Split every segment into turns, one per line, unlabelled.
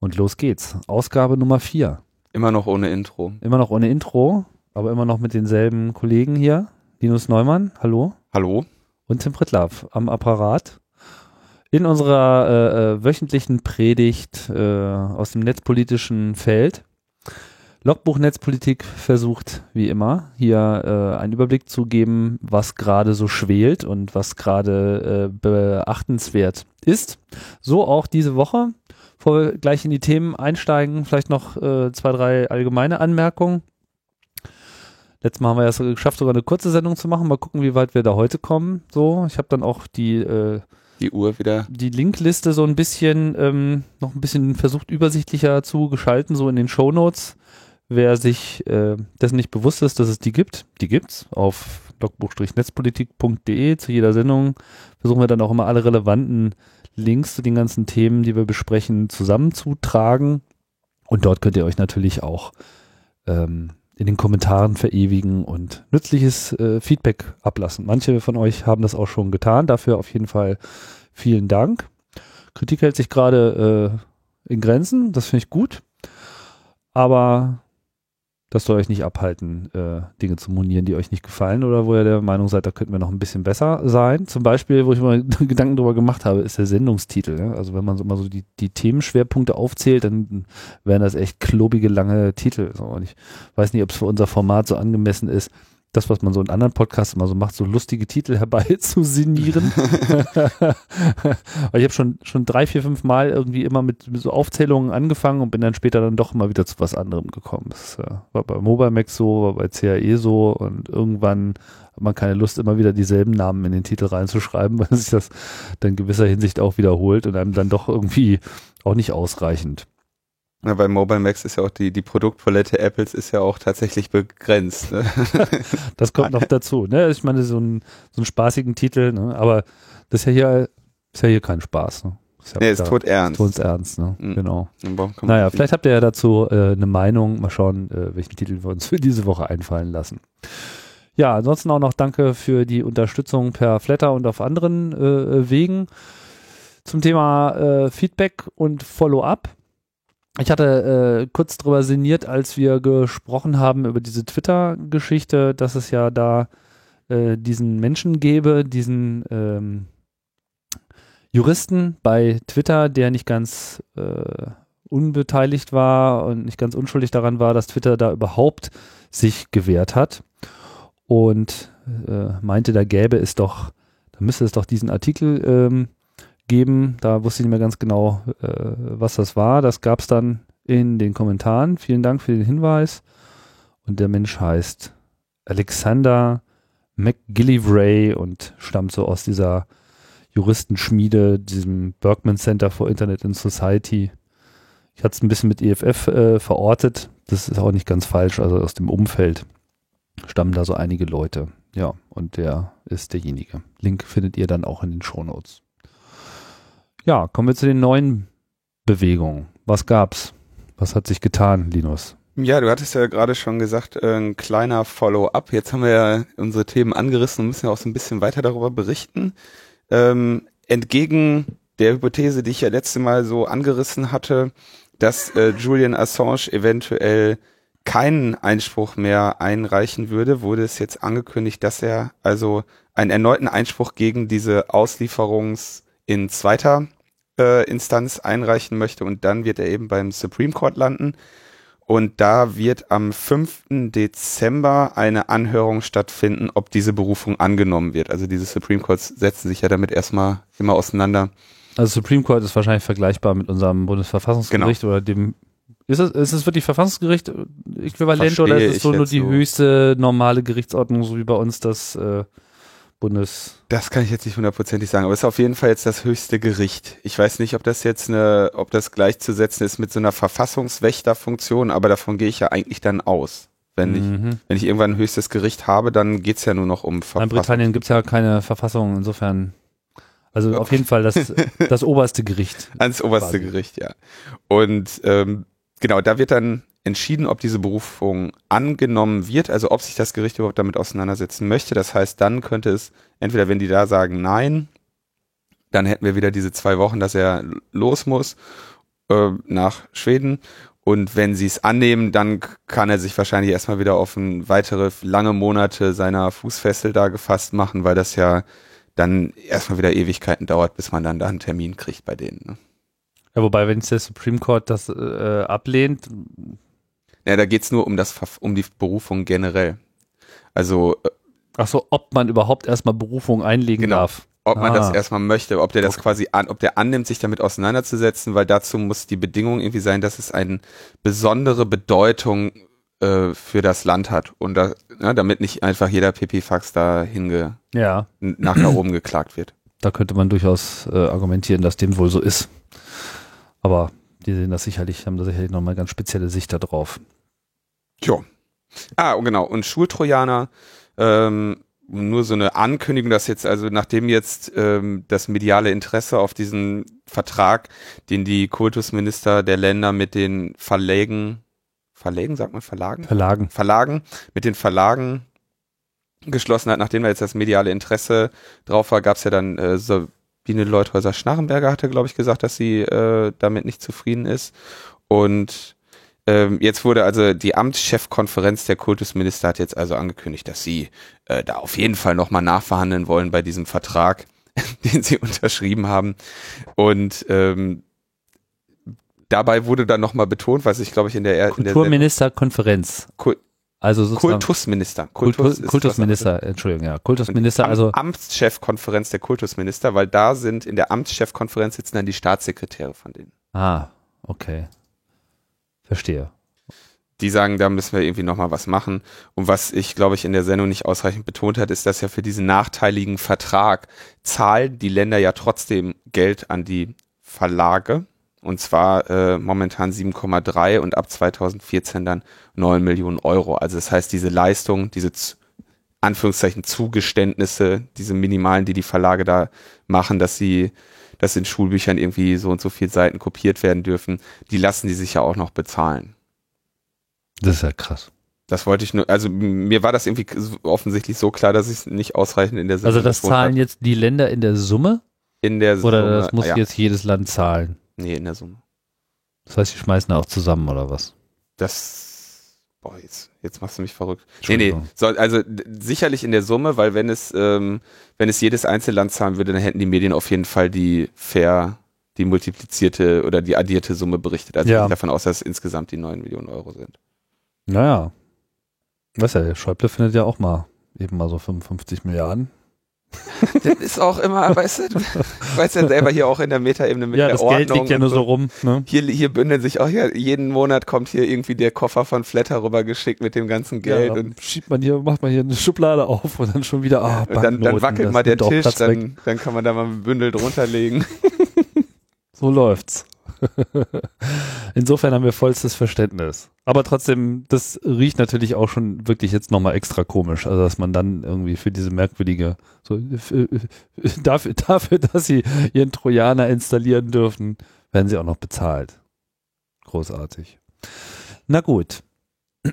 Und los geht's. Ausgabe Nummer 4.
Immer noch ohne Intro.
Immer noch ohne Intro, aber immer noch mit denselben Kollegen hier. Linus Neumann, hallo.
Hallo.
Und Tim Prittlaff am Apparat. In unserer äh, äh, wöchentlichen Predigt äh, aus dem netzpolitischen Feld. Logbuch Netzpolitik versucht, wie immer, hier äh, einen Überblick zu geben, was gerade so schwelt und was gerade äh, beachtenswert ist. So auch diese Woche. Bevor wir gleich in die Themen einsteigen, vielleicht noch äh, zwei, drei allgemeine Anmerkungen. Letztes Mal haben wir es geschafft, sogar eine kurze Sendung zu machen. Mal gucken, wie weit wir da heute kommen. So, ich habe dann auch die äh,
die Uhr wieder.
Die Linkliste so ein bisschen ähm, noch ein bisschen versucht übersichtlicher zu gestalten, so in den Show Notes. Wer sich äh, dessen nicht bewusst ist, dass es die gibt, die gibt's auf logbuch-netzpolitik.de zu jeder Sendung. Versuchen wir dann auch immer alle relevanten Links zu den ganzen Themen, die wir besprechen, zusammenzutragen. Und dort könnt ihr euch natürlich auch ähm, in den Kommentaren verewigen und nützliches äh, Feedback ablassen. Manche von euch haben das auch schon getan. Dafür auf jeden Fall vielen Dank. Kritik hält sich gerade äh, in Grenzen. Das finde ich gut. Aber das soll euch nicht abhalten, äh, Dinge zu monieren, die euch nicht gefallen oder wo ihr der Meinung seid, da könnten wir noch ein bisschen besser sein. Zum Beispiel, wo ich mal Gedanken drüber gemacht habe, ist der Sendungstitel. Ja? Also wenn man so mal so die, die Themenschwerpunkte aufzählt, dann wären das echt klobige, lange Titel. So, und ich weiß nicht, ob es für unser Format so angemessen ist, das, was man so in anderen Podcasts immer so macht, so lustige Titel herbeizusinieren. Ich habe schon, schon drei, vier, fünf Mal irgendwie immer mit, mit, so Aufzählungen angefangen und bin dann später dann doch mal wieder zu was anderem gekommen. Das äh, war bei Mobile Max so, war bei CAE so und irgendwann hat man keine Lust, immer wieder dieselben Namen in den Titel reinzuschreiben, weil sich das dann in gewisser Hinsicht auch wiederholt und einem dann doch irgendwie auch nicht ausreichend.
Ja, bei Mobile Max ist ja auch die, die Produktpalette Apples ist ja auch tatsächlich begrenzt. Ne?
das kommt noch dazu. Ne? Ich meine, so, ein, so einen spaßigen Titel, ne? aber das ist ja hier, ist ja hier kein Spaß. Ne?
Ist ja nee, ist tot ernst.
Tot ernst, ne? Mhm. Genau. Naja, vielleicht habt ihr ja dazu äh, eine Meinung. Mal schauen, äh, welchen Titel wir uns für diese Woche einfallen lassen. Ja, ansonsten auch noch danke für die Unterstützung per Flatter und auf anderen äh, Wegen. Zum Thema äh, Feedback und Follow-up ich hatte äh, kurz drüber sinniert, als wir gesprochen haben über diese Twitter-Geschichte, dass es ja da äh, diesen Menschen gäbe, diesen ähm, Juristen bei Twitter, der nicht ganz äh, unbeteiligt war und nicht ganz unschuldig daran war, dass Twitter da überhaupt sich gewehrt hat. Und äh, meinte, da gäbe es doch, da müsste es doch diesen Artikel ähm, geben. Da wusste ich nicht mehr ganz genau, äh, was das war. Das gab es dann in den Kommentaren. Vielen Dank für den Hinweis. Und der Mensch heißt Alexander McGillivray und stammt so aus dieser Juristenschmiede, diesem Berkman Center for Internet and Society. Ich hatte es ein bisschen mit EFF äh, verortet. Das ist auch nicht ganz falsch. Also aus dem Umfeld stammen da so einige Leute. Ja, und der ist derjenige. Link findet ihr dann auch in den Show Notes. Ja, kommen wir zu den neuen Bewegungen. Was gab's? Was hat sich getan, Linus?
Ja, du hattest ja gerade schon gesagt, äh, ein kleiner Follow-up. Jetzt haben wir ja unsere Themen angerissen und müssen ja auch so ein bisschen weiter darüber berichten. Ähm, entgegen der Hypothese, die ich ja letzte Mal so angerissen hatte, dass äh, Julian Assange eventuell keinen Einspruch mehr einreichen würde, wurde es jetzt angekündigt, dass er also einen erneuten Einspruch gegen diese Auslieferungs in zweiter äh, Instanz einreichen möchte und dann wird er eben beim Supreme Court landen. Und da wird am 5. Dezember eine Anhörung stattfinden, ob diese Berufung angenommen wird. Also diese Supreme Courts setzen sich ja damit erstmal immer auseinander.
Also Supreme Court ist wahrscheinlich vergleichbar mit unserem Bundesverfassungsgericht genau. oder dem ist es, ist es wirklich Verfassungsgericht äquivalent Verstehe oder ist es so nur die höchste normale Gerichtsordnung, so wie bei uns das äh, Bundes.
Das kann ich jetzt nicht hundertprozentig sagen, aber es ist auf jeden Fall jetzt das höchste Gericht. Ich weiß nicht, ob das jetzt eine, ob das gleichzusetzen ist mit so einer Verfassungswächterfunktion, aber davon gehe ich ja eigentlich dann aus. Wenn mhm. ich, wenn ich irgendwann ein höchstes Gericht habe, dann geht's ja nur noch um
Verfassung. In Britannien gibt's ja keine Verfassung, insofern. Also auf jeden Fall das, das oberste Gericht.
Ans oberste quasi. Gericht, ja. Und ähm, genau, da wird dann entschieden, ob diese Berufung angenommen wird, also ob sich das Gericht überhaupt damit auseinandersetzen möchte. Das heißt, dann könnte es, entweder wenn die da sagen Nein, dann hätten wir wieder diese zwei Wochen, dass er los muss. äh, nach Schweden. Und wenn sie es annehmen, dann kann er sich wahrscheinlich erstmal wieder auf weitere lange Monate seiner Fußfessel da gefasst machen, weil das ja dann erstmal wieder Ewigkeiten dauert, bis man dann da einen Termin kriegt bei denen. Ne?
Ja, wobei, wenn der Supreme Court das äh, ablehnt.
Ja, da geht's nur um das um die Berufung generell. Also äh,
Ach so, ob man überhaupt erstmal Berufung einlegen
Genau.
darf.
ob man
Ah.
das erstmal möchte, ob der das
Okay.
quasi an, ob der annimmt, sich damit auseinanderzusetzen, weil dazu muss die Bedingung irgendwie sein, dass es eine besondere Bedeutung äh, für das Land hat und da, ne, damit nicht einfach jeder Pipifax da hinge
Ja,
nach da oben geklagt wird.
da könnte man durchaus äh, argumentieren, dass dem wohl so ist. Aber die sehen das sicherlich, haben da sicherlich nochmal ganz spezielle Sicht da
Jo. Ah, genau. Und Schultrojaner, ähm, nur so eine Ankündigung, dass jetzt, also nachdem jetzt ähm, das mediale Interesse auf diesen Vertrag, den die Kultusminister der Länder mit den Verlägen, Verlägen, sagt man Verlagen?
Verlagen.
Verlagen, mit den Verlagen geschlossen hat, nachdem da jetzt das mediale Interesse drauf war, gab es ja dann äh, Sabine Leuthäuser-Schnarrenberger hatte, glaube ich, gesagt, dass sie äh, damit nicht zufrieden ist. Und ähm, jetzt wurde also die Amtschefkonferenz der Kultusminister hat jetzt also angekündigt, dass sie äh, da auf jeden Fall nochmal nachverhandeln wollen bei diesem Vertrag, den sie unterschrieben haben. Und ähm, dabei wurde dann nochmal betont, was ich glaube ich in der, in der
Kulturministerkonferenz.
Kul-
Also
Kultusminister.
Kultus, Kultusminister, Entschuldigung, ja. Kultusminister,
Am-
also
Amtschefkonferenz der Kultusminister, weil da sind in der Amtschefkonferenz sitzen dann die Staatssekretäre von denen.
Ah, okay. Verstehe.
Die sagen, da müssen wir irgendwie nochmal was machen. Und was ich, glaube ich, in der Sendung nicht ausreichend betont hat, ist, dass ja für diesen nachteiligen Vertrag zahlen die Länder ja trotzdem Geld an die Verlage. Und zwar äh, momentan 7,3 und ab 2014 dann 9 Millionen Euro. Also das heißt, diese Leistung, diese Anführungszeichen Zugeständnisse, diese minimalen, die die Verlage da machen, dass sie, dass in Schulbüchern irgendwie so und so viele Seiten kopiert werden dürfen, die lassen die sich ja auch noch bezahlen.
Das ist ja krass.
Das wollte ich nur, also mir war das irgendwie offensichtlich so klar, dass ich es nicht ausreichend in der
Also
Sendung
das zahlen
hab.
jetzt die Länder in der Summe
in der
oder
Summe,
das muss
ja,
jetzt jedes Land zahlen?
nee, in der Summe.
Das heißt, die schmeißen da auch zusammen oder was?
Das, boah, jetzt, jetzt machst du mich verrückt. Nee, nee, soll, also sicherlich in der Summe, weil wenn es, ähm, wenn es jedes Einzelland zahlen würde, dann hätten die Medien auf jeden Fall die fair, die multiplizierte oder die addierte Summe berichtet. Also
Ja.
ich gehe davon aus, dass es insgesamt die 9 Millionen Euro sind.
Naja. Weißt ja, der Schäuble findet ja auch mal eben mal so 55 Milliarden.
Das ist auch immer, weißt du, du weißt ja selber hier auch in der Metaebene mit
ja,
der
das
Ordnung.
Geld liegt ja nur so rum. Ne?
Hier, hier bündeln sich auch ja, jeden Monat kommt hier irgendwie der Koffer von Flatter rübergeschickt mit dem ganzen Geld
ja,
und,
schiebt man hier, macht man hier eine Schublade auf und dann schon wieder, ah,
dann, dann wackelt mal der Tisch, dann, dann kann man da mal ein Bündel drunter legen.
So läuft's. Insofern haben wir vollstes Verständnis. Aber trotzdem, das riecht natürlich auch schon wirklich jetzt nochmal extra komisch. Also, dass man dann irgendwie für diese merkwürdige, so, dafür, dafür, dass sie ihren Trojaner installieren dürfen, werden sie auch noch bezahlt. Großartig. Na gut.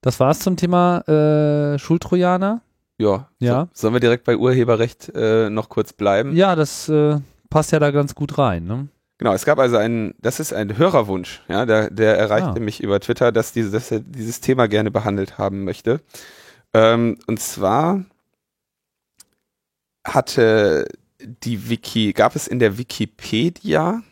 Das war's zum Thema äh, Schultrojaner.
Ja.
Ja.
So, sollen wir direkt bei Urheberrecht äh, noch kurz bleiben?
Ja, das äh, passt ja da ganz gut rein. Ne?
Genau, es gab also einen, das ist ein Hörerwunsch, ja, der, der erreichte
Ah.
mich über Twitter, dass, diese, dass er dieses Thema gerne behandelt haben möchte. Ähm, und zwar hatte die Wiki, gab es in der Wikipedia,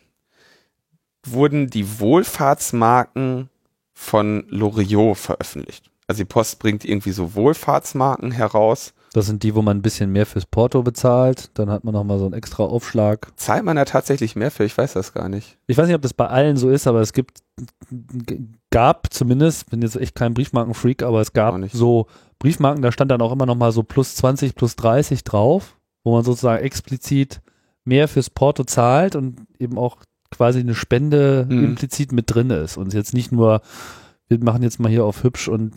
wurden die Wohlfahrtsmarken von Loriot veröffentlicht. Also die Post bringt irgendwie so Wohlfahrtsmarken heraus.
Das sind die, wo man ein bisschen mehr fürs Porto bezahlt. Dann hat man nochmal so einen extra Aufschlag.
Zahlt man da tatsächlich mehr für? Ich weiß das gar nicht.
Ich weiß nicht, ob das bei allen so ist, aber es gibt, gab zumindest, bin jetzt echt kein Briefmarkenfreak, aber es gab so Briefmarken, da stand dann auch immer nochmal so plus 20, plus 30 drauf, wo man sozusagen explizit mehr fürs Porto zahlt und eben auch quasi eine Spende
Mhm.
implizit mit drin ist. Und jetzt nicht nur, wir machen jetzt mal hier auf hübsch und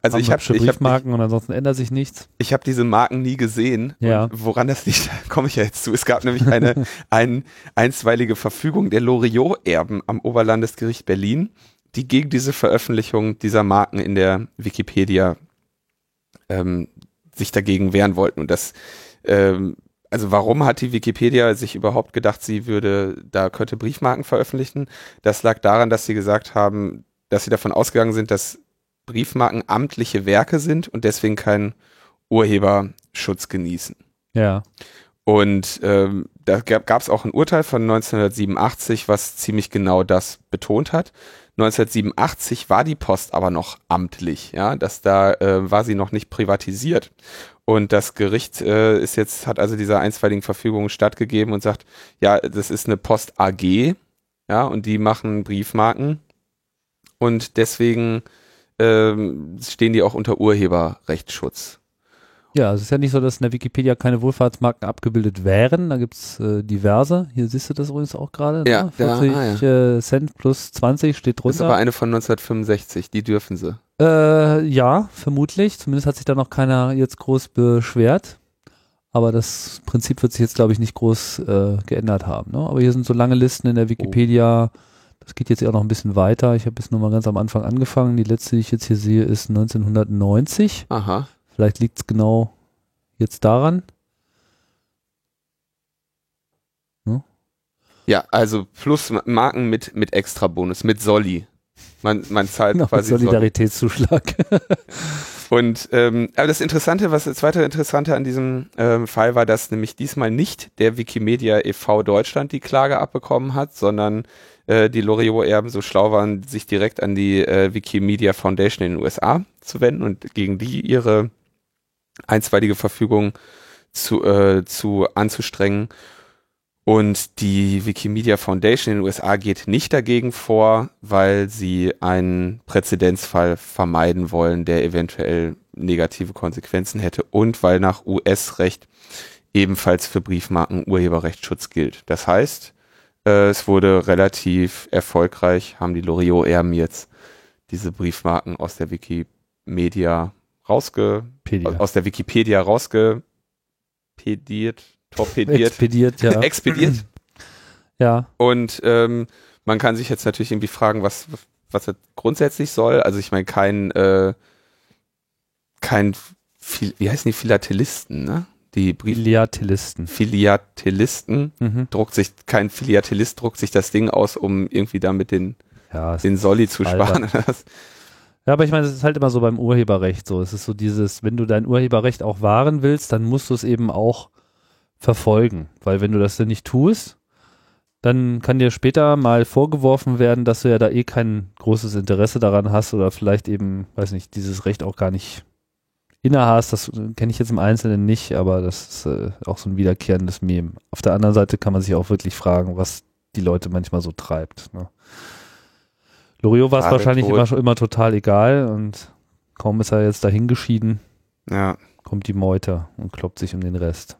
Also
haben
ich habe ich hab,
Briefmarken und ansonsten ändert sich nichts.
Ich habe diese Marken nie gesehen.
Ja.
Woran das liegt, komme ich ja jetzt zu. Es gab nämlich eine ein, einstweilige Verfügung der Loriot-Erben am Oberlandesgericht Berlin, die gegen diese Veröffentlichung dieser Marken in der Wikipedia ähm, sich dagegen wehren wollten. Und das ähm, also warum hat die Wikipedia sich überhaupt gedacht, sie würde, da könnte Briefmarken veröffentlichen? Das lag daran, dass sie gesagt haben, dass sie davon ausgegangen sind, dass Briefmarken amtliche Werke sind und deswegen keinen Urheberschutz genießen.
Ja.
Und ähm, da gab es auch ein Urteil von 1987, was ziemlich genau das betont hat. 1987 war die Post aber noch amtlich, ja, dass da äh, war sie noch nicht privatisiert. Und das Gericht äh, ist jetzt, hat also dieser einstweiligen Verfügung stattgegeben und sagt, ja, das ist eine Post AG, ja, und die machen Briefmarken. Und deswegen ähm, stehen die auch unter Urheberrechtsschutz.
Ja, also es ist ja nicht so, dass in der Wikipedia keine Wohlfahrtsmarken abgebildet wären. Da gibt's äh, diverse. Hier siehst du das übrigens auch gerade.
Ja,
ne? 40
ja, ah, ja.
Äh, Cent plus 20 steht
Das ist aber
drunter.
eine von 1965, die dürfen sie.
Äh, ja, vermutlich. Zumindest hat sich da noch keiner jetzt groß beschwert. Aber das Prinzip wird sich jetzt, glaube ich, nicht groß äh, geändert haben. Ne? Aber hier sind so lange Listen in der Wikipedia. Das geht jetzt ja auch noch ein bisschen weiter. Ich habe jetzt nur mal ganz am Anfang angefangen. Die letzte, die ich jetzt hier sehe, ist 1990.
Aha.
Vielleicht liegt es genau jetzt daran.
Ja, also plus Ma- Marken mit, mit extra Bonus, mit Solli. Man, man zahlt
Genau,
quasi.
Solidaritätszuschlag.
Und ähm, aber das Interessante, was das zweite Interessante an diesem ähm, Fall war, dass nämlich diesmal nicht der Wikimedia e.V. Deutschland die Klage abbekommen hat, sondern äh, die Loriot-Erben so schlau waren, sich direkt an die äh, Wikimedia Foundation in den USA zu wenden und gegen die ihre einstweilige Verfügung zu, äh, zu anzustrengen. Und die Wikimedia Foundation in den USA geht nicht dagegen vor, weil sie einen Präzedenzfall vermeiden wollen, der eventuell negative Konsequenzen hätte und weil nach US-Recht ebenfalls für Briefmarken Urheberrechtsschutz gilt. Das heißt, äh, es wurde relativ erfolgreich, haben die Loriot-Erben jetzt diese Briefmarken aus der Wikimedia rausge,
Pedia.
aus der Wikipedia rausgepediert, torpediert,
Expediert, ja.
expediert.
ja.
Und ähm, man kann sich jetzt natürlich irgendwie fragen, was, was das grundsätzlich soll. Also ich meine, kein, äh, kein, wie heißen die Philatelisten, ne? Die Brief
Philiatelisten.
Philatelisten
Mhm.
druckt sich, kein Philatelist druckt sich das Ding aus, um irgendwie damit den,
Ja,
den Solli zu sparen.
Ja, aber ich meine, es ist halt immer so beim Urheberrecht so. Es ist so dieses, wenn du dein Urheberrecht auch wahren willst, dann musst du es eben auch verfolgen. Weil wenn du das dann nicht tust, dann kann dir später mal vorgeworfen werden, dass du ja da eh kein großes Interesse daran hast oder vielleicht eben, weiß nicht, dieses Recht auch gar nicht inne hast. Das kenne ich jetzt im Einzelnen nicht, aber das ist äh, auch so ein wiederkehrendes Mem. Auf der anderen Seite kann man sich auch wirklich fragen, was die Leute manchmal so treibt. Ne? Loriot war es wahrscheinlich
tot.
immer, schon- immer total egal und kaum ist er jetzt dahin geschieden,
Ja.
kommt die Meute und kloppt sich um den Rest.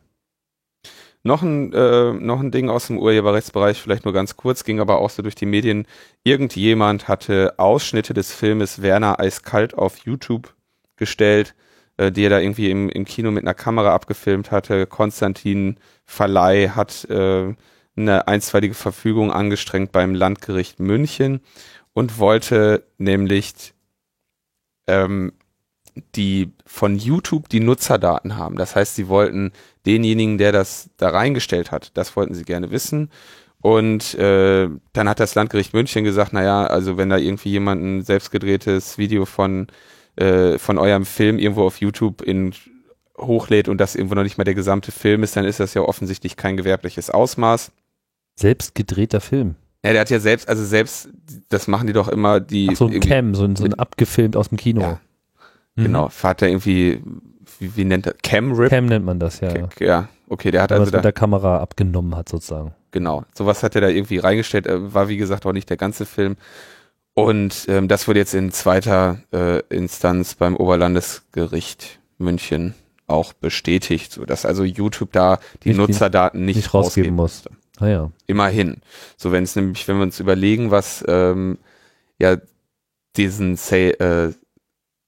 Noch ein, äh, noch ein Ding aus dem Urheberrechtsbereich, vielleicht nur ganz kurz, ging aber auch so durch die Medien. Irgendjemand hatte Ausschnitte des Filmes Werner Eiskalt auf YouTube gestellt, äh, die er da irgendwie im, im Kino mit einer Kamera abgefilmt hatte. Konstantin Verleih hat äh, eine einstweilige Verfügung angestrengt beim Landgericht München und wollte nämlich ähm, die von YouTube die Nutzerdaten haben. Das heißt, sie wollten denjenigen, der das da reingestellt hat, das wollten sie gerne wissen. Und äh, dann hat das Landgericht München gesagt, naja, also wenn da irgendwie jemand ein selbstgedrehtes Video von, äh, von eurem Film irgendwo auf YouTube in hochlädt und das irgendwo noch nicht mal der gesamte Film ist, dann ist das ja offensichtlich kein gewerbliches Ausmaß.
Selbst gedrehter Film.
Ja, der hat ja selbst, also selbst, das machen die doch immer, die
Ach so ein Cam, so ein, so ein abgefilmt aus dem Kino.
Ja,
Mhm.
genau, hat er irgendwie, wie, wie nennt er, Cam-Rip?
Cam nennt man das, ja.
Ja. ja, okay, der hat
Wenn
also
es mit
da,
der Kamera abgenommen hat, sozusagen.
genau, sowas hat er da irgendwie reingestellt, äh, war wie gesagt auch nicht der ganze Film. Und ähm, das wurde jetzt in zweiter äh, Instanz beim Oberlandesgericht München auch bestätigt, so dass also YouTube da die
Nicht-
Nutzerdaten nicht,
nicht rausgeben muss.
musste.
Naja.
Immerhin. So wenn es nämlich, wenn wir uns überlegen, was ähm, ja diesen Say, äh,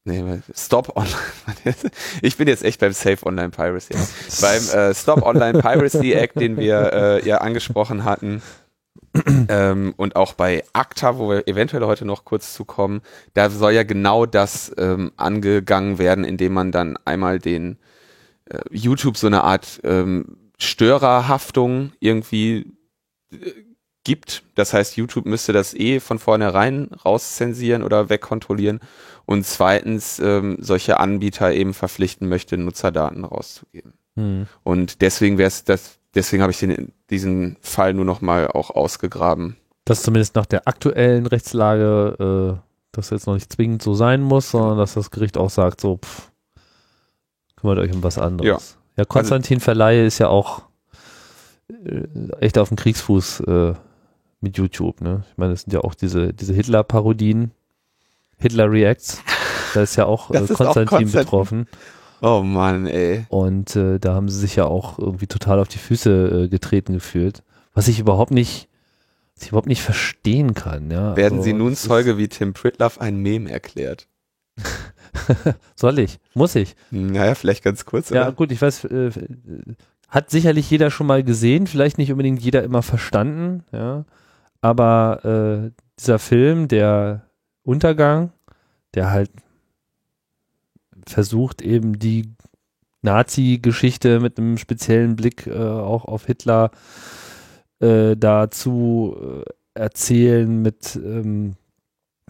nee, Stop Online. ich bin jetzt echt beim Safe Online Piracy. beim äh, Stop Online Piracy Act, den wir äh, ja angesprochen hatten. ähm, und auch bei ACTA, wo wir eventuell heute noch kurz zu kommen, da soll ja genau das ähm, angegangen werden, indem man dann einmal den äh, YouTube so eine Art ähm, Störerhaftung irgendwie äh, gibt. Das heißt, YouTube müsste das eh von vornherein rauszensieren oder wegkontrollieren. Und zweitens ähm, solche Anbieter eben verpflichten möchte, Nutzerdaten rauszugeben.
Hm.
Und deswegen wäre es das, deswegen habe ich den, diesen Fall nur noch mal auch ausgegraben.
Das zumindest nach der aktuellen Rechtslage, äh, das jetzt noch nicht zwingend so sein muss, sondern dass das Gericht auch sagt, so, pff, kümmert euch um was anderes. Ja, ja Konstantin Verleihe ist ja auch äh, echt auf dem Kriegsfuß äh, mit YouTube, ne? Ich meine, das sind ja auch diese, diese Hitler-Parodien, Hitler Reacts. Da ist ja auch äh,
ist auch
Konstantin
Konstantin.
betroffen.
Oh Mann, ey.
Und äh, da haben sie sich ja auch irgendwie total auf die Füße äh, getreten gefühlt. Was ich überhaupt nicht, was ich überhaupt nicht verstehen kann, ja.
Werden
Also,
Sie nun Zeuge, wie Tim Pritloff ein Meme erklärt?
Soll ich? Muss ich?
Naja, vielleicht ganz kurz.
Ja,
oder?
gut, ich weiß, äh, hat sicherlich jeder schon mal gesehen, vielleicht nicht unbedingt jeder immer verstanden, ja. Aber äh, dieser Film, der Untergang, der halt versucht eben die Nazi-Geschichte mit einem speziellen Blick äh, auch auf Hitler äh, da zu äh, erzählen mit ähm,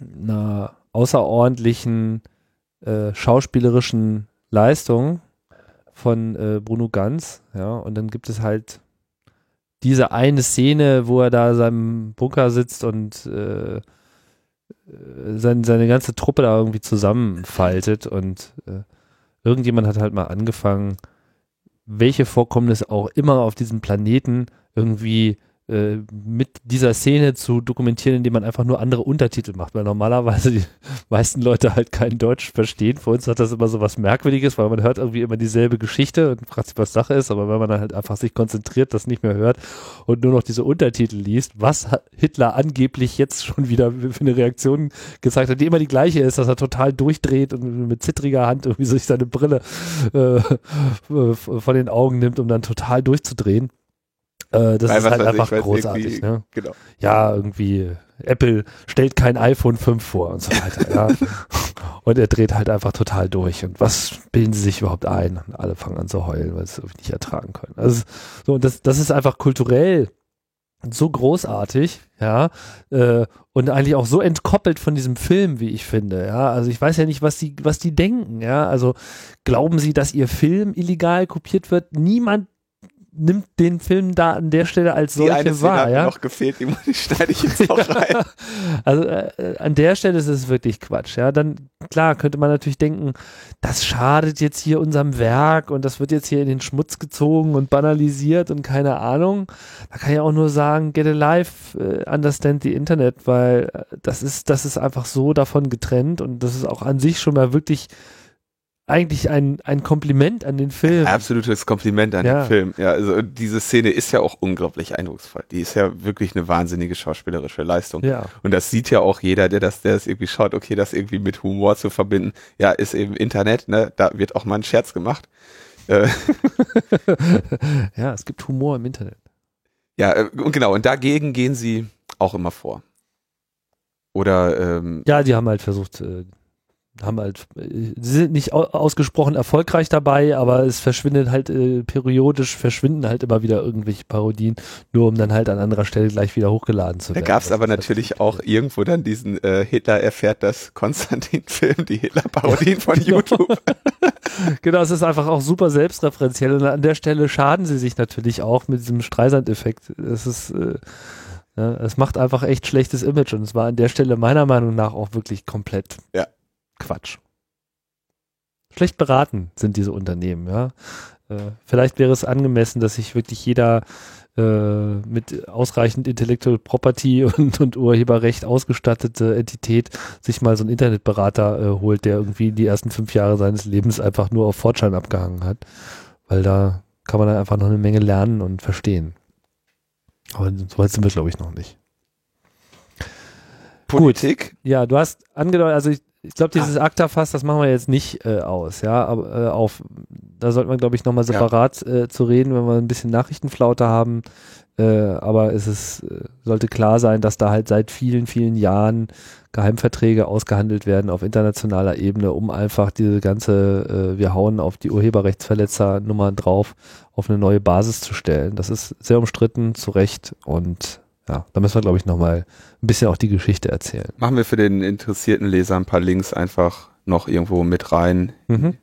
einer außerordentlichen äh, schauspielerischen Leistung von äh, Bruno Ganz, ja, und dann gibt es halt diese eine Szene, wo er da in seinem Bunker sitzt und äh, sein, seine ganze Truppe da irgendwie zusammenfaltet und äh, irgendjemand hat halt mal angefangen, welche Vorkommnisse auch immer auf diesem Planeten irgendwie äh, mit dieser Szene zu dokumentieren, indem man einfach nur andere Untertitel macht, weil normalerweise die meisten Leute halt kein Deutsch verstehen. Für uns hat das immer so was Merkwürdiges, weil man hört irgendwie immer dieselbe Geschichte und fragt sich, was Sache ist, aber wenn man dann halt einfach sich konzentriert, das nicht mehr hört und nur noch diese Untertitel liest, was Hitler angeblich jetzt schon wieder für eine Reaktion gezeigt hat, die immer die gleiche ist, dass er total durchdreht und mit zittriger Hand irgendwie sich seine Brille äh, äh, von den Augen nimmt, um dann total durchzudrehen. Äh, das
Weil,
ist halt
ich,
einfach
es
großartig. Ne?
Genau.
ja, irgendwie Apple stellt kein iPhone 5 vor und so weiter, ja. Und er dreht halt einfach total durch. Und was bilden sie sich überhaupt ein? Und alle fangen an zu heulen, weil sie es nicht ertragen können. Also so, und das, das ist einfach kulturell so großartig, ja, äh, und eigentlich auch so entkoppelt von diesem Film, wie ich finde, ja. Also ich weiß ja nicht, was die, was die denken, ja. Also glauben sie, dass ihr Film illegal kopiert wird? Niemand nimmt den Film da an der Stelle als
Die
solche
eine Szene
wahr,
hat
ja.
noch gefehlt, die die schneide ich jetzt auch rein.
Also äh, an der Stelle ist es wirklich Quatsch. Ja, dann klar könnte man natürlich denken, das schadet jetzt hier unserem Werk und das wird jetzt hier in den Schmutz gezogen und banalisiert und keine Ahnung. Da kann ich auch nur sagen, get alive, äh, understand the Internet, weil äh, das ist das ist einfach so davon getrennt und das ist auch an sich schon mal wirklich eigentlich ein ein Kompliment an den Film.
Absolutes Kompliment an
Ja.
den Film. Ja, also diese Szene ist ja auch unglaublich eindrucksvoll. Die ist ja wirklich eine wahnsinnige schauspielerische Leistung.
Ja.
Und das sieht ja auch jeder, der das, der das irgendwie schaut, okay, das irgendwie mit Humor zu verbinden. Ja, ist eben Internet, ne? Da wird auch mal ein Scherz gemacht. Äh,
ja, es gibt Humor im Internet.
ja, äh, und genau, und dagegen gehen sie auch immer vor. Oder ähm,
Ja, die haben halt versucht, äh, haben halt, äh, sie sind nicht au ausgesprochen erfolgreich dabei, aber es verschwindet halt äh, periodisch, verschwinden halt immer wieder irgendwelche Parodien, nur um dann halt an anderer Stelle gleich wieder hochgeladen zu
da
werden.
gab es aber natürlich auch irgendwo dann diesen äh, Hitler erfährt das Konstantin-Film, die Hitler-Parodien von
genau.
YouTube.
Genau, es ist einfach auch super selbstreferenziell und an der Stelle schaden sie sich natürlich auch mit diesem Streisand-Effekt. Es ist, äh, ja, es macht einfach echt schlechtes Image und es war an der Stelle meiner Meinung nach auch wirklich komplett
Ja.
Quatsch. Schlecht beraten sind diese Unternehmen, ja. Äh, vielleicht wäre es angemessen, dass sich wirklich jeder äh, mit ausreichend Intellectual Property und, und Urheberrecht ausgestattete Entität sich mal so einen Internetberater äh, holt, der irgendwie die ersten fünf Jahre seines Lebens einfach nur auf Fortschein abgehangen hat. Weil da kann man dann einfach noch eine Menge lernen und verstehen. Aber so weit sind wir, glaube ich, noch nicht.
Politik.
Ja, du hast angedeutet, also ich, ich glaube, dieses ah. ACTA-Fass, das machen wir jetzt nicht äh, aus, ja, aber äh, auf, da sollte man, glaube ich, nochmal separat ja. äh, zu reden, wenn wir ein bisschen Nachrichtenflaute haben. Äh, aber es ist, äh, sollte klar sein, dass da halt seit vielen, vielen Jahren Geheimverträge ausgehandelt werden auf internationaler Ebene, um einfach diese ganze, äh, wir hauen auf die Urheberrechtsverletzer-Nummern drauf, auf eine neue Basis zu stellen. Das ist sehr umstritten, zu Recht und ja, da müssen wir, glaube ich, nochmal ein bisschen auch die Geschichte erzählen.
Machen wir für den interessierten Leser ein paar Links einfach noch irgendwo mit rein, mhm.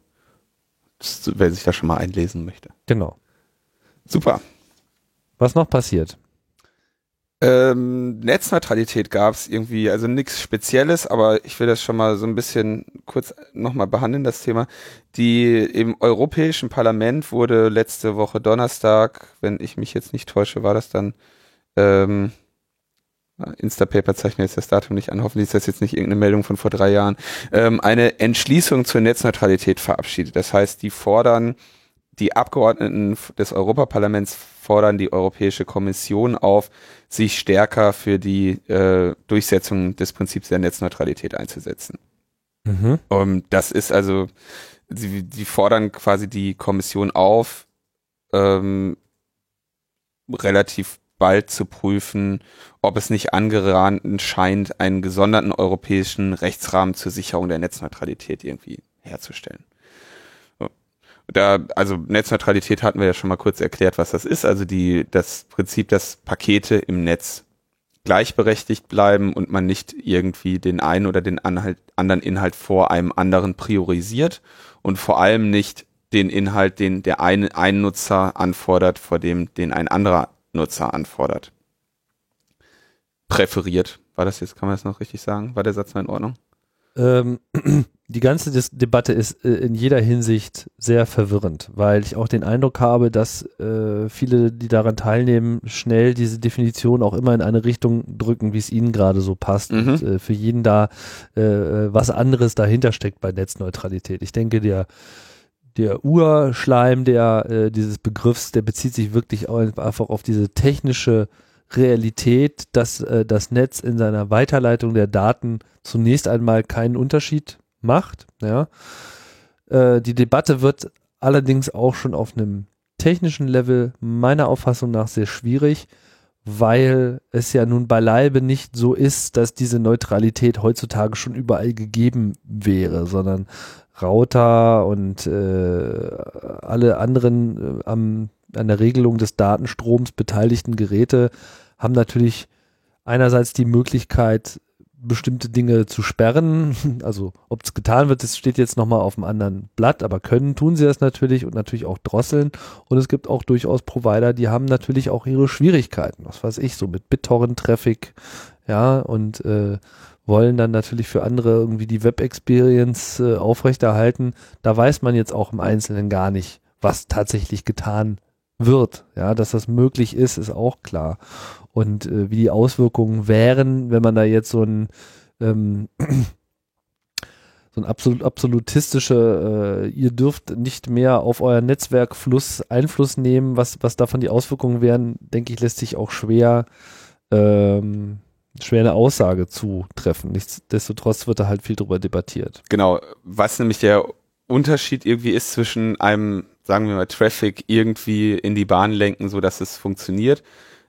wer sich da schon mal einlesen möchte.
Genau.
Super.
Was noch passiert?
Ähm, Netzneutralität gab es irgendwie, also nichts Spezielles, aber ich will das schon mal so ein bisschen kurz nochmal behandeln, das Thema. Die im Europäischen Parlament wurde letzte Woche Donnerstag, wenn ich mich jetzt nicht täusche, war das dann ähm, Instapaper zeichnet jetzt das Datum nicht an, hoffentlich ist das jetzt nicht irgendeine Meldung von vor drei Jahren, ähm, eine Entschließung zur Netzneutralität verabschiedet. Das heißt, die fordern, die Abgeordneten des Europaparlaments fordern die Europäische Kommission auf, sich stärker für die äh, Durchsetzung des Prinzips der Netzneutralität einzusetzen. Mhm. Um, das ist also, sie, sie fordern quasi die Kommission auf, ähm, relativ bald zu prüfen, ob es nicht angeraten scheint, einen gesonderten europäischen Rechtsrahmen zur Sicherung der Netzneutralität irgendwie herzustellen. Da, also Netzneutralität hatten wir ja schon mal kurz erklärt, was das ist. Also die, das Prinzip, dass Pakete im Netz gleichberechtigt bleiben und man nicht irgendwie den einen oder den Anhalt, anderen Inhalt vor einem anderen priorisiert und vor allem nicht den Inhalt, den der eine ein Nutzer anfordert, vor dem den ein anderer Nutzer anfordert. Präferiert. War das jetzt, kann man das noch richtig sagen? War der Satz noch in Ordnung?
Ähm, die ganze Dis Debatte ist äh, in jeder Hinsicht sehr verwirrend, weil ich auch den Eindruck habe, dass äh, viele, die daran teilnehmen, schnell diese Definition auch immer in eine Richtung drücken, wie es ihnen gerade so passt. Mhm. Und äh, für jeden da äh, äh, was anderes dahinter steckt bei Netzneutralität. Ich denke, der der Urschleim der äh, dieses Begriffs, der bezieht sich wirklich einfach auf diese technische Realität, dass äh, das Netz in seiner Weiterleitung der Daten zunächst einmal keinen Unterschied macht. Ja. Äh, die Debatte wird allerdings auch schon auf einem technischen Level meiner Auffassung nach sehr schwierig, weil es ja nun beileibe nicht so ist, dass diese Neutralität heutzutage schon überall gegeben wäre, sondern Router und äh, alle anderen äh, am, an der Regelung des Datenstroms beteiligten Geräte haben natürlich einerseits die Möglichkeit, bestimmte Dinge zu sperren. Also ob es getan wird, das steht jetzt nochmal auf einem anderen Blatt, aber können tun sie das natürlich und natürlich auch drosseln. Und es gibt auch durchaus Provider, die haben natürlich auch ihre Schwierigkeiten, was weiß ich, so mit BitTorrent-Traffic, ja, und äh, wollen dann natürlich für andere irgendwie die Web-Experience äh, aufrechterhalten. Da weiß man jetzt auch im Einzelnen gar nicht, was tatsächlich getan wird. Ja, dass das möglich ist, ist auch klar. Und äh, wie die Auswirkungen wären, wenn man da jetzt so ein ähm, so ein absolut absolutistische, äh, ihr dürft nicht mehr auf euer Netzwerkfluss Einfluss nehmen, was, was davon die Auswirkungen wären, denke ich, lässt sich auch schwer ähm, schwer eine Aussage zu treffen. Nichtsdestotrotz wird da halt viel drüber debattiert.
Genau, was nämlich der Unterschied irgendwie ist zwischen einem, sagen wir mal, Traffic irgendwie in die Bahn lenken, so dass es funktioniert,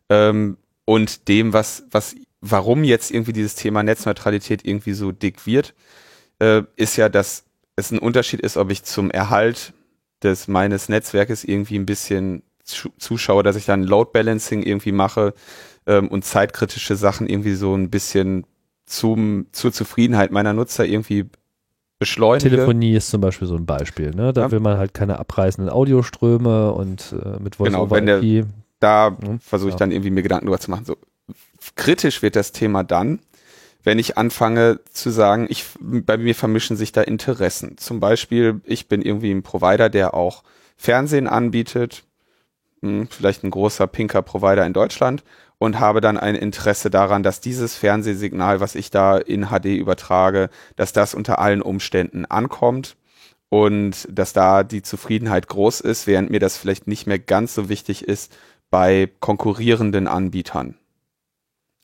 ähm, und dem, was, was, warum jetzt irgendwie dieses Thema Netzneutralität irgendwie so dick wird, äh, ist ja, dass es ein Unterschied ist, ob ich zum Erhalt des meines Netzwerkes irgendwie ein bisschen zuschaue, dass ich dann Load Balancing irgendwie mache, ähm, und zeitkritische Sachen irgendwie so ein bisschen zum, zur Zufriedenheit meiner Nutzer irgendwie beschleunige.
Telefonie ist zum Beispiel so ein Beispiel, ne? Da ja. will man halt keine abreißenden Audioströme und äh, mit Voice
genau, wenn der, da hm, versuche ich ja. dann irgendwie mir Gedanken drüber zu machen. So kritisch wird das Thema dann, wenn ich anfange zu sagen, ich, bei mir vermischen sich da Interessen. Zum Beispiel, ich bin irgendwie ein Provider, der auch Fernsehen anbietet, hm, vielleicht ein großer pinker Provider in Deutschland und habe dann ein Interesse daran, dass dieses Fernsehsignal, was ich da in HD übertrage, dass das unter allen Umständen ankommt und dass da die Zufriedenheit groß ist, während mir das vielleicht nicht mehr ganz so wichtig ist bei konkurrierenden Anbietern.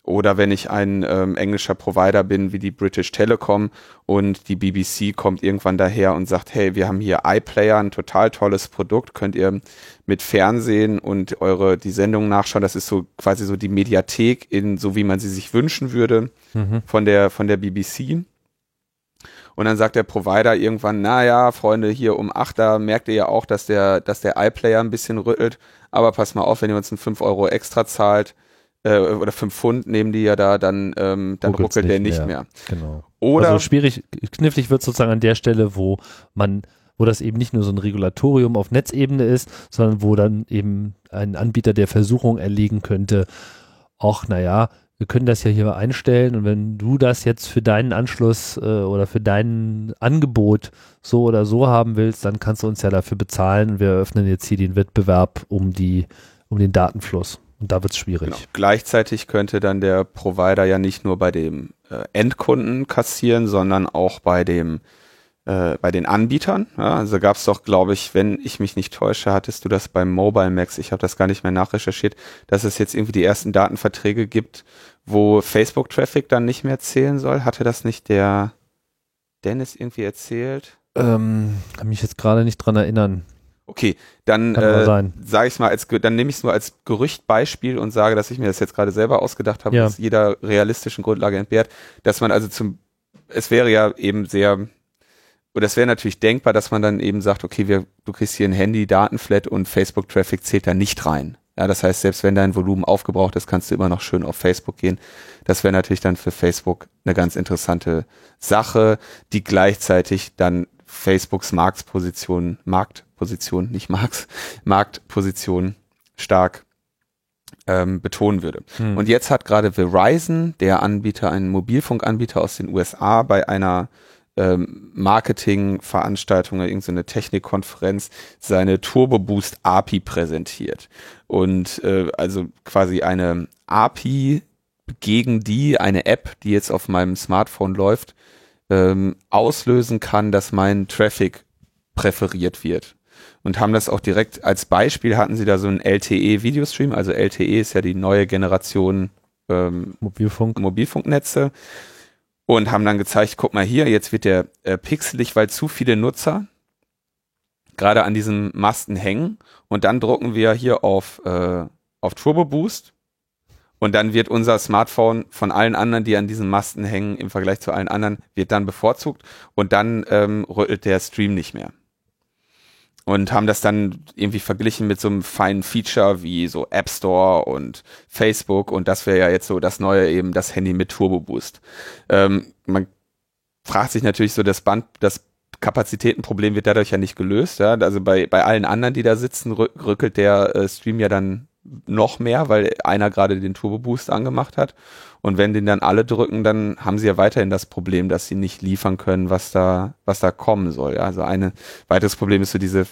Oder wenn ich ein ähm, englischer Provider bin wie die British Telecom und die BBC kommt irgendwann daher und sagt, hey, wir haben hier iPlayer, ein total tolles Produkt, könnt ihr mit Fernsehen und eure die Sendungen nachschauen. Das ist so quasi so die Mediathek in so wie man sie sich wünschen würde mhm. von der von der BBC. Und dann sagt der Provider irgendwann, naja, Freunde, hier um 8, da merkt ihr ja auch, dass der, dass der iPlayer ein bisschen rüttelt. Aber pass mal auf, wenn ihr uns einen 5 Euro extra zahlt, äh, oder 5 Pfund nehmen die ja da, dann, ähm, dann ruckelt nicht der nicht mehr. mehr.
Genau. Oder also schwierig, knifflig wird sozusagen an der Stelle, wo man wo das eben nicht nur so ein Regulatorium auf Netzebene ist, sondern wo dann eben ein Anbieter der Versuchung erliegen könnte, ach naja, wir können das ja hier einstellen und wenn du das jetzt für deinen Anschluss äh, oder für dein Angebot so oder so haben willst, dann kannst du uns ja dafür bezahlen und wir eröffnen jetzt hier den Wettbewerb um die, um den Datenfluss. Und da wird es schwierig. Genau.
Gleichzeitig könnte dann der Provider ja nicht nur bei dem äh, Endkunden kassieren, sondern auch bei dem äh, bei den Anbietern. Ja, also gab es doch, glaube ich, wenn ich mich nicht täusche, hattest du das beim Mobile Max, ich habe das gar nicht mehr nachrecherchiert, dass es jetzt irgendwie die ersten Datenverträge gibt, wo Facebook-Traffic dann nicht mehr zählen soll. Hatte das nicht der Dennis irgendwie erzählt?
Ähm, kann mich jetzt gerade nicht dran erinnern.
Okay, dann äh, sage ich mal als dann nehme ich es nur als Gerüchtbeispiel und sage, dass ich mir das jetzt gerade selber ausgedacht habe, ja. was jeder realistischen Grundlage entbehrt, dass man also zum es wäre ja eben sehr und es wäre natürlich denkbar, dass man dann eben sagt, okay, wir, du kriegst hier ein Handy, Datenflat und Facebook-Traffic zählt da nicht rein. Ja, das heißt, selbst wenn dein Volumen aufgebraucht ist, kannst du immer noch schön auf Facebook gehen. Das wäre natürlich dann für Facebook eine ganz interessante Sache, die gleichzeitig dann Facebooks Marktposition, Marktposition, nicht Marks, Marktposition stark ähm, betonen würde. Hm. Und jetzt hat gerade Verizon, der Anbieter, ein Mobilfunkanbieter aus den USA, bei einer ähm, Marketingveranstaltung oder irgendeine Technikkonferenz seine Turbo Boost API präsentiert. Und äh, also quasi eine API, gegen die eine App, die jetzt auf meinem Smartphone läuft, ähm, auslösen kann, dass mein Traffic präferiert wird. Und haben das auch direkt als Beispiel hatten sie da so einen LTE-Videostream, also LTE ist ja die neue Generation ähm, Mobilfunk. Mobilfunknetze. Und haben dann gezeigt, guck mal hier, jetzt wird der äh, pixelig, weil zu viele Nutzer gerade an diesem Masten hängen. Und dann drucken wir hier auf, äh, auf Turbo Boost. Und dann wird unser Smartphone von allen anderen, die an diesen Masten hängen, im Vergleich zu allen anderen, wird dann bevorzugt. Und dann ähm, rüttelt der Stream nicht mehr und haben das dann irgendwie verglichen mit so einem feinen Feature wie so App Store und Facebook und das wäre ja jetzt so das neue eben das Handy mit Turbo Boost. Ähm, man fragt sich natürlich so, das Band, das Kapazitätenproblem wird dadurch ja nicht gelöst. Ja? Also bei, bei allen anderen, die da sitzen, rückelt der äh, Stream ja dann noch mehr, weil einer gerade den Turbo Boost angemacht hat. Und wenn den dann alle drücken, dann haben sie ja weiterhin das Problem, dass sie nicht liefern können, was da, was da kommen soll. Also ein weiteres Problem ist so diese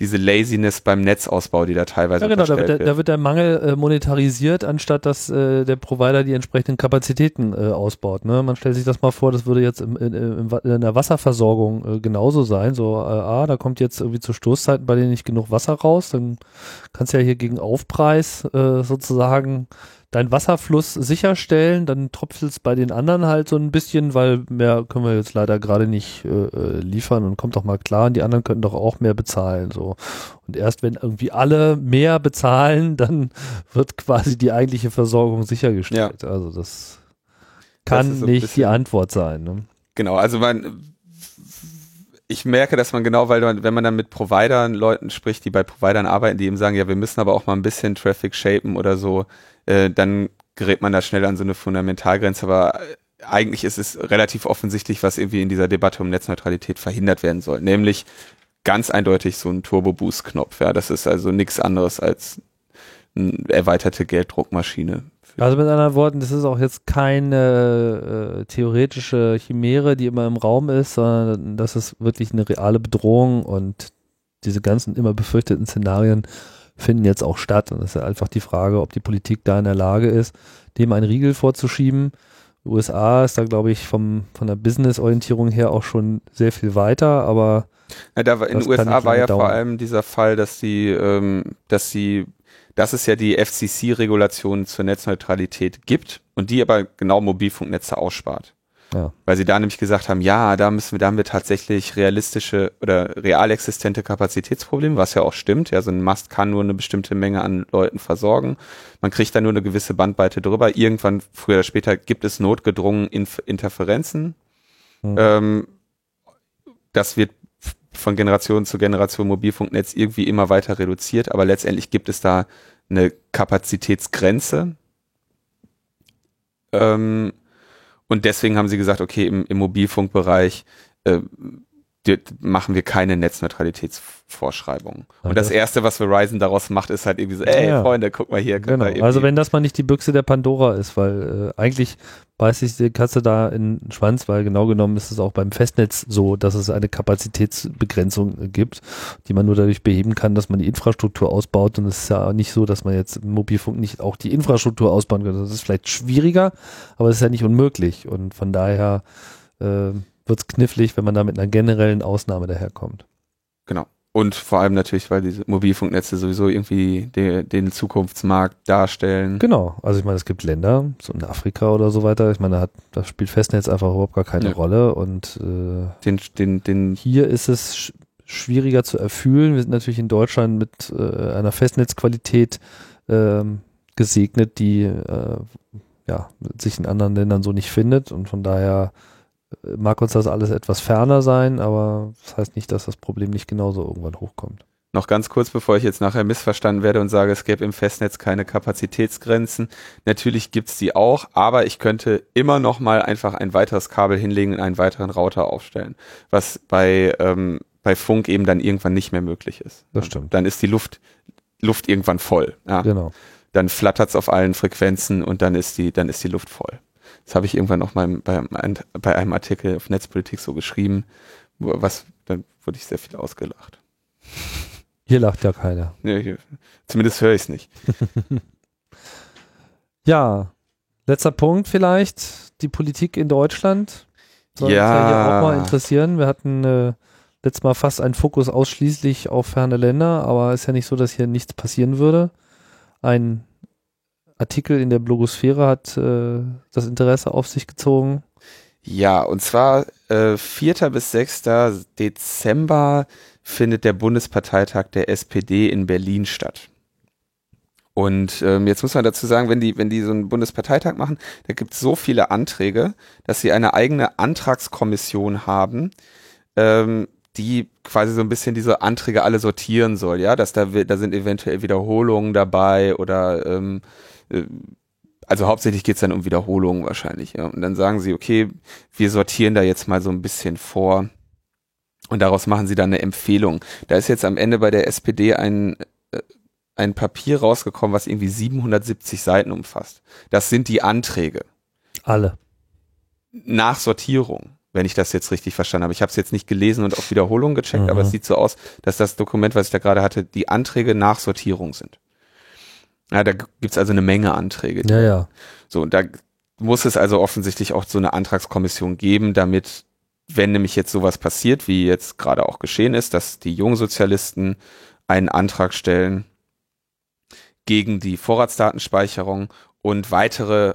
diese Laziness beim Netzausbau, die da teilweise
ja, genau, da wird, der, da wird der Mangel äh, monetarisiert, anstatt dass äh, der Provider die entsprechenden Kapazitäten äh, ausbaut. Ne? Man stellt sich das mal vor, das würde jetzt im, in, in, in der Wasserversorgung äh, genauso sein. So, äh, ah, da kommt jetzt irgendwie zu Stoßzeiten bei denen nicht genug Wasser raus, dann kannst du ja hier gegen Aufpreis äh, sozusagen deinen Wasserfluss sicherstellen, dann tropft es bei den anderen halt so ein bisschen, weil mehr können wir jetzt leider gerade nicht äh, äh, liefern und kommt doch mal klar, und die anderen könnten doch auch mehr bezahlen. so Und erst wenn irgendwie alle mehr bezahlen, dann wird quasi die eigentliche Versorgung sichergestellt. Ja. Also das kann das so nicht die Antwort sein. Ne?
Genau, also man ich merke, dass man genau, weil man, wenn man dann mit Providern, Leuten spricht, die bei Providern arbeiten, die eben sagen, ja, wir müssen aber auch mal ein bisschen Traffic shapen oder so, äh, dann gerät man da schnell an so eine Fundamentalgrenze. Aber äh, eigentlich ist es relativ offensichtlich, was irgendwie in dieser Debatte um Netzneutralität verhindert werden soll. Nämlich ganz eindeutig so ein Turbo-Boost-Knopf. Ja, das ist also nichts anderes als eine erweiterte Gelddruckmaschine.
Also mit anderen Worten, das ist auch jetzt keine äh, theoretische Chimäre, die immer im Raum ist, sondern das ist wirklich eine reale Bedrohung und diese ganzen immer befürchteten Szenarien finden jetzt auch statt. Und das ist ja einfach die Frage, ob die Politik da in der Lage ist, dem einen Riegel vorzuschieben. Die USA ist da, glaube ich, vom, von der Business-Orientierung her auch schon sehr viel weiter, aber
ja, da in den USA war ja dauern. vor allem dieser Fall, dass sie, ähm, dass sie dass es ja die FCC-Regulation zur Netzneutralität gibt und die aber genau Mobilfunknetze ausspart. Ja. Weil sie da nämlich gesagt haben, ja, da müssen wir, da haben wir tatsächlich realistische oder real existente Kapazitätsprobleme, was ja auch stimmt. Ja, so ein Mast kann nur eine bestimmte Menge an Leuten versorgen. Man kriegt da nur eine gewisse Bandbreite drüber. Irgendwann, früher oder später, gibt es notgedrungen Inf Interferenzen. Mhm. Ähm, das wird von Generation zu Generation Mobilfunknetz irgendwie immer weiter reduziert, aber letztendlich gibt es da eine Kapazitätsgrenze. Ähm, und deswegen haben sie gesagt, okay, im, im Mobilfunkbereich äh, machen wir keine Netzneutralitätsvorschreibungen. Und das, erste, was Verizon daraus macht, ist halt irgendwie so, ey, ja. Freunde, guck mal hier.
Genau. Also wenn das mal nicht die Büchse der Pandora ist, weil äh, eigentlich beißt sich die Katze da in den Schwanz, weil genau genommen ist es auch beim Festnetz so, dass es eine Kapazitätsbegrenzung gibt, die man nur dadurch beheben kann, dass man die Infrastruktur ausbaut. Und es ist ja nicht so, dass man jetzt im Mobilfunk nicht auch die Infrastruktur ausbauen kann. Das ist vielleicht schwieriger, aber es ist ja nicht unmöglich. Und von daher äh, wird es knifflig, wenn man da mit einer generellen Ausnahme daherkommt.
Genau. Und vor allem natürlich, weil diese Mobilfunknetze sowieso irgendwie de, den Zukunftsmarkt darstellen.
Genau. Also ich meine, es gibt Länder, so in Afrika oder so weiter. Ich meine, da, hat, da spielt Festnetz einfach überhaupt gar keine ja. Rolle. Und äh,
den, den, den
hier ist es sch schwieriger zu erfüllen. Wir sind natürlich in Deutschland mit äh, einer Festnetzqualität äh, gesegnet, die äh, ja, sich in anderen Ländern so nicht findet. Und von daher mag uns das alles etwas ferner sein, aber das heißt nicht, dass das Problem nicht genauso irgendwann hochkommt.
Noch ganz kurz, bevor ich jetzt nachher missverstanden werde und sage, es gäbe im Festnetz keine Kapazitätsgrenzen. Natürlich gibt's die auch, aber ich könnte immer noch mal einfach ein weiteres Kabel hinlegen und einen weiteren Router aufstellen, was bei, ähm, bei Funk eben dann irgendwann nicht mehr möglich ist.
Das stimmt.
Dann ist die Luft, Luft irgendwann voll. Ja.
Genau.
Dann flattert's auf allen Frequenzen und dann ist die, dann ist die Luft voll. Das habe ich irgendwann noch mal bei, bei einem Artikel auf Netzpolitik so geschrieben, was, dann wurde ich sehr viel ausgelacht.
Hier lacht ja keiner.
Nee, hier, zumindest höre ich es nicht.
ja, letzter Punkt vielleicht, die Politik in Deutschland.
Soll ja. uns ja
hier auch mal interessieren. Wir hatten äh, letztes Mal fast einen Fokus ausschließlich auf ferne Länder, aber ist ja nicht so, dass hier nichts passieren würde. Ein Artikel in der Blogosphäre hat äh, das Interesse auf sich gezogen.
Ja, und zwar äh, 4. bis 6. Dezember findet der Bundesparteitag der SPD in Berlin statt. Und ähm, jetzt muss man dazu sagen, wenn die, wenn die so einen Bundesparteitag machen, da gibt es so viele Anträge, dass sie eine eigene Antragskommission haben, ähm, die quasi so ein bisschen diese Anträge alle sortieren soll, ja, dass da, da sind eventuell Wiederholungen dabei oder ähm, äh, also hauptsächlich geht es dann um Wiederholungen wahrscheinlich. Ja. Und dann sagen sie, okay, wir sortieren da jetzt mal so ein bisschen vor und daraus machen sie dann eine Empfehlung. Da ist jetzt am Ende bei der SPD ein, äh, ein Papier rausgekommen, was irgendwie 770 Seiten umfasst. Das sind die Anträge.
Alle.
Nach Sortierung, wenn ich das jetzt richtig verstanden habe. Ich habe es jetzt nicht gelesen und auf Wiederholung gecheckt, mhm. aber es sieht so aus, dass das Dokument, was ich da gerade hatte, die Anträge nach Sortierung sind. Ja, da gibt's also eine Menge Anträge.
Ja, ja.
So, und da muss es also offensichtlich auch so eine Antragskommission geben, damit, wenn nämlich jetzt sowas passiert, wie jetzt gerade auch geschehen ist, dass die Jungsozialisten einen Antrag stellen gegen die Vorratsdatenspeicherung und weitere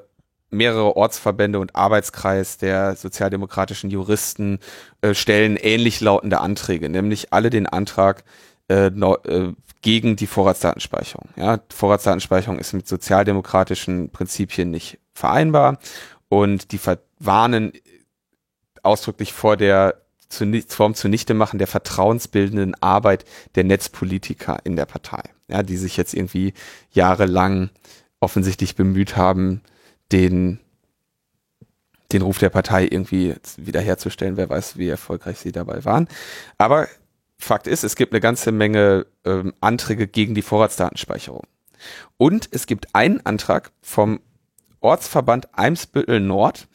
mehrere Ortsverbände und Arbeitskreis der sozialdemokratischen Juristen äh, stellen ähnlich lautende Anträge, nämlich alle den Antrag, äh, äh, gegen die Vorratsdatenspeicherung. Ja, Vorratsdatenspeicherung ist mit sozialdemokratischen Prinzipien nicht vereinbar und die warnen ausdrücklich vor der vorm Zunichtemachen der vertrauensbildenden Arbeit der Netzpolitiker in der Partei, ja, die sich jetzt irgendwie jahrelang offensichtlich bemüht haben, den den Ruf der Partei irgendwie wiederherzustellen. Wer weiß, wie erfolgreich sie dabei waren. Aber Fakt ist, es gibt eine ganze Menge ähm, Anträge gegen die Vorratsdatenspeicherung. Und es gibt einen Antrag vom Ortsverband Eimsbüttel Nord.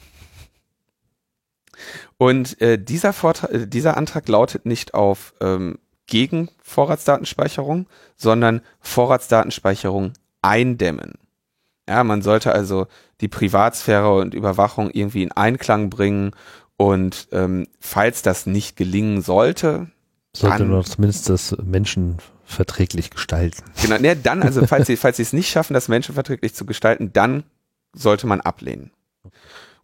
Und äh, dieser, Vortrag, äh, dieser Antrag lautet nicht auf ähm, gegen Vorratsdatenspeicherung, sondern Vorratsdatenspeicherung eindämmen. Ja, man sollte also die Privatsphäre und Überwachung irgendwie in Einklang bringen und ähm, falls das nicht gelingen sollte,
sollte man zumindest das menschenverträglich gestalten.
Genau, ne, dann, also falls sie, falls sie es nicht schaffen, das menschenverträglich zu gestalten, dann sollte man ablehnen.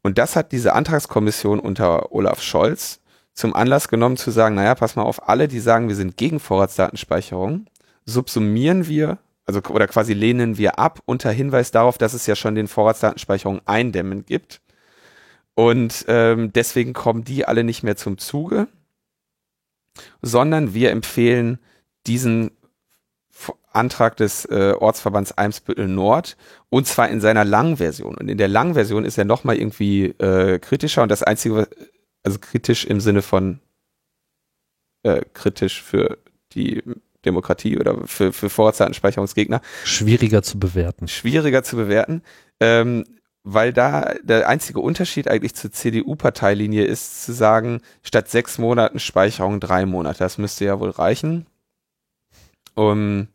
Und das hat diese Antragskommission unter Olaf Scholz zum Anlass genommen zu sagen, naja, pass mal auf, alle, die sagen, wir sind gegen Vorratsdatenspeicherung, subsumieren wir, also oder quasi lehnen wir ab unter Hinweis darauf, dass es ja schon den Vorratsdatenspeicherung eindämmen gibt. Und ähm, deswegen kommen die alle nicht mehr zum Zuge, sondern wir empfehlen diesen Antrag des äh, Ortsverbands Eimsbüttel Nord und zwar in seiner langen Version. Und in der langen Version ist er nochmal irgendwie äh, kritischer und das Einzige, also kritisch im Sinne von äh, kritisch für die Demokratie oder für, für Vorratsdatenspeicherungsgegner.
Schwieriger zu bewerten.
Schwieriger zu bewerten, ähm, weil da der einzige Unterschied eigentlich zur CDU-Parteilinie ist, zu sagen, statt sechs Monaten Speicherung drei Monate. Das müsste ja wohl reichen. Um,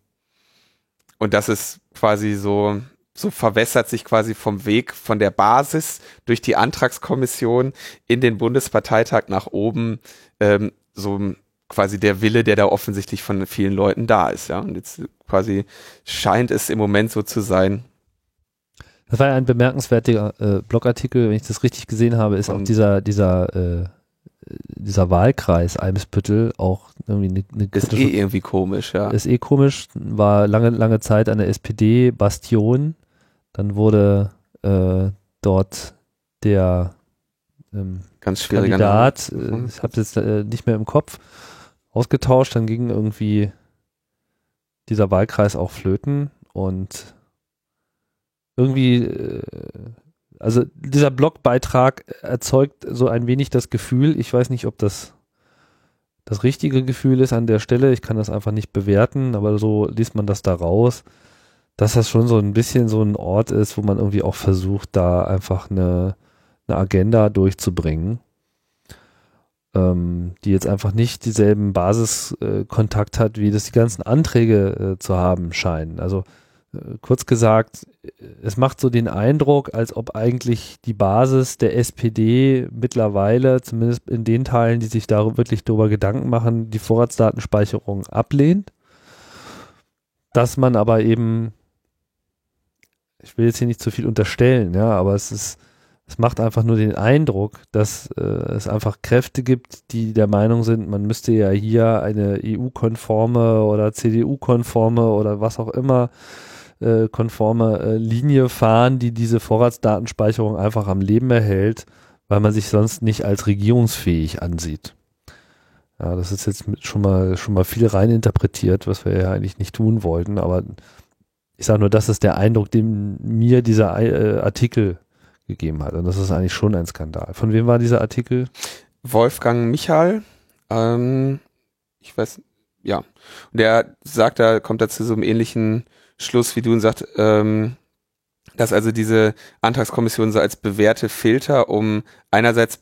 und das ist quasi so, so verwässert sich quasi vom Weg von der Basis durch die Antragskommission in den Bundesparteitag nach oben ähm, so quasi der Wille, der da offensichtlich von vielen Leuten da ist, ja. Und jetzt quasi scheint es im Moment so zu sein.
Das war ja ein bemerkenswerter äh, Blogartikel, wenn ich das richtig gesehen habe, ist auch dieser, dieser äh, dieser Wahlkreis Eimsbüttel auch irgendwie eine,
eine ist eh irgendwie komisch, ja.
Ist eh komisch, war lange lange Zeit eine SPD Bastion, dann wurde äh, dort der ähm,
ganz schwieriger
Kandidat, äh, mhm. ich habe jetzt äh, nicht mehr im Kopf, ausgetauscht, dann ging irgendwie dieser Wahlkreis auch flöten. Und irgendwie äh, also dieser Blogbeitrag erzeugt so ein wenig das Gefühl, ich weiß nicht, ob das das richtige Gefühl ist an der Stelle, ich kann das einfach nicht bewerten, aber so liest man das da raus, dass das schon so ein bisschen so ein Ort ist, wo man irgendwie auch versucht, da einfach eine, eine Agenda durchzubringen, ähm, die jetzt einfach nicht dieselben Basiskontakt äh, hat, wie das die ganzen Anträge äh, zu haben scheinen. Also kurz gesagt, es macht so den Eindruck, als ob eigentlich die Basis der SPD mittlerweile, zumindest in den Teilen, die sich da wirklich darüber Gedanken machen, die Vorratsdatenspeicherung ablehnt. Dass man aber eben, ich will jetzt hier nicht zu viel unterstellen, ja, aber es ist, es macht einfach nur den Eindruck, dass äh, es einfach Kräfte gibt, die der Meinung sind, man müsste ja hier eine EU-konforme oder CDU-konforme oder was auch immer äh, konforme äh, Linie fahren, die diese Vorratsdatenspeicherung einfach am Leben erhält, weil man sich sonst nicht als regierungsfähig ansieht. Ja, das ist jetzt schon mal schon mal viel rein interpretiert, was wir ja eigentlich nicht tun wollten, aber ich sage nur, das ist der Eindruck, den mir dieser äh, Artikel gegeben hat. Und das ist eigentlich schon ein Skandal. Von wem war dieser Artikel?
Wolfgang Michal. Ähm, ich weiß, ja. Und der sagt, da kommt er zu so einem ähnlichen Schluss wie du sagt, ähm, dass also diese Antragskommission so als bewährte Filter, um einerseits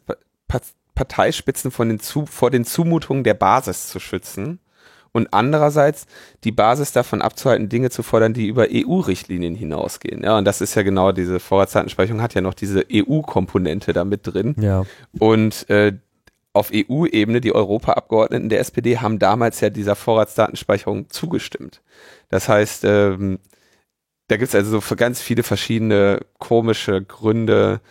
pa Parteispitzen von den zu, vor den Zumutungen der Basis zu schützen und andererseits die Basis davon abzuhalten, Dinge zu fordern, die über EU-Richtlinien hinausgehen. Ja, und das ist ja genau diese Vorratsdatenspeicherung hat ja noch diese EU-Komponente da mit drin.
Ja.
Und äh, auf EU-Ebene, die Europaabgeordneten der SPD haben damals ja dieser Vorratsdatenspeicherung zugestimmt. Das heißt, ähm, da gibt es also so für ganz viele verschiedene komische Gründe,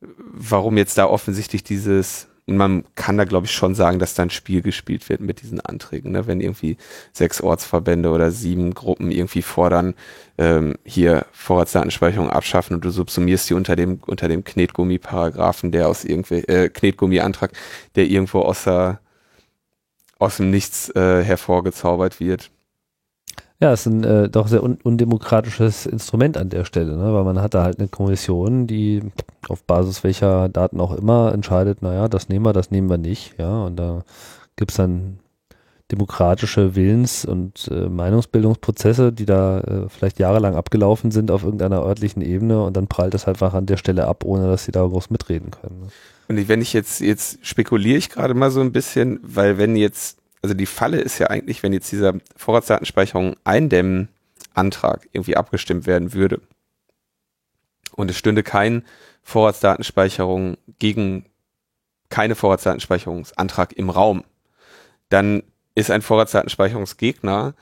warum jetzt da offensichtlich dieses man kann da, glaube ich, schon sagen, dass da ein Spiel gespielt wird mit diesen Anträgen. Ne? Wenn irgendwie sechs Ortsverbände oder sieben Gruppen irgendwie fordern, ähm, hier Vorratsdatenspeicherung abschaffen und du subsumierst die unter dem, unter dem Knetgummi-Paragraphen, der aus irgendwie, äh, Knetgummi-Antrag, der irgendwo aus, der, aus dem Nichts äh, hervorgezaubert wird.
Ja, ist ein äh, doch sehr un undemokratisches Instrument an der Stelle, ne? weil man hat da halt eine Kommission, die auf Basis welcher Daten auch immer entscheidet, naja, das nehmen wir, das nehmen wir nicht, ja, und da gibt's dann demokratische Willens- und äh, Meinungsbildungsprozesse, die da äh, vielleicht jahrelang abgelaufen sind auf irgendeiner örtlichen Ebene und dann prallt es halt einfach an der Stelle ab, ohne dass sie da groß mitreden können. Ne?
Und wenn ich jetzt, jetzt spekuliere ich gerade mal so ein bisschen, weil wenn jetzt also die Falle ist ja eigentlich, wenn jetzt dieser Vorratsdatenspeicherung eindämmen Antrag irgendwie abgestimmt werden würde und es stünde kein Vorratsdatenspeicherung gegen keine Vorratsdatenspeicherungsantrag im Raum, dann ist ein Vorratsdatenspeicherungsgegner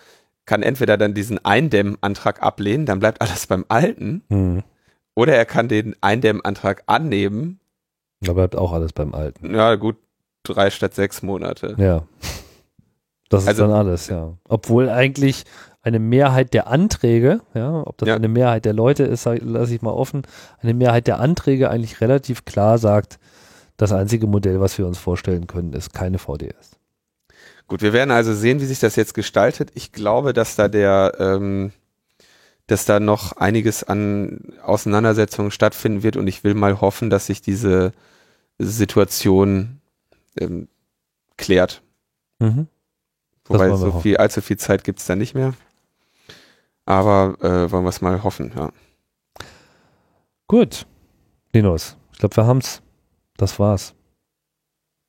kann entweder dann diesen Eindämmantrag ablehnen, dann bleibt alles beim Alten,
Hm.
oder er kann den Eindämmantrag annehmen.
Da bleibt auch alles beim Alten.
Ja, gut, drei statt sechs Monate.
Ja. Das ist
Also-
dann alles, ja. Obwohl eigentlich eine Mehrheit der Anträge, ja, ob das
Ja.
eine Mehrheit der Leute ist, lasse ich mal offen, eine Mehrheit der Anträge eigentlich relativ klar sagt, das einzige Modell, was wir uns vorstellen können, ist keine VDS.
Gut, wir werden also sehen, wie sich das jetzt gestaltet. Ich glaube, dass da der, ähm, dass da noch einiges an Auseinandersetzungen stattfinden wird und ich will mal hoffen, dass sich diese Situation ähm, klärt.
Mhm.
Wobei so
hoffen.
viel, allzu viel Zeit gibt's da nicht mehr. Aber äh, wollen wir es mal hoffen, ja.
Gut. Linus, ich glaube, wir haben's. Das war's.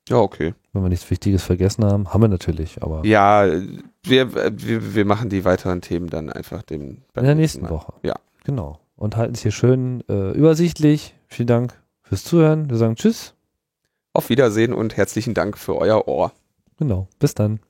Ja, okay.
Wenn wir nichts Wichtiges vergessen haben, haben wir natürlich, aber
Ja, wir, wir, wir machen die weiteren Themen dann einfach dem
in der nächsten
Mal.
Woche.
Ja.
Genau. Und halten es hier schön äh, übersichtlich. Vielen Dank fürs Zuhören. Wir sagen Tschüss.
Auf Wiedersehen und herzlichen Dank für euer Ohr.
Genau. Bis dann.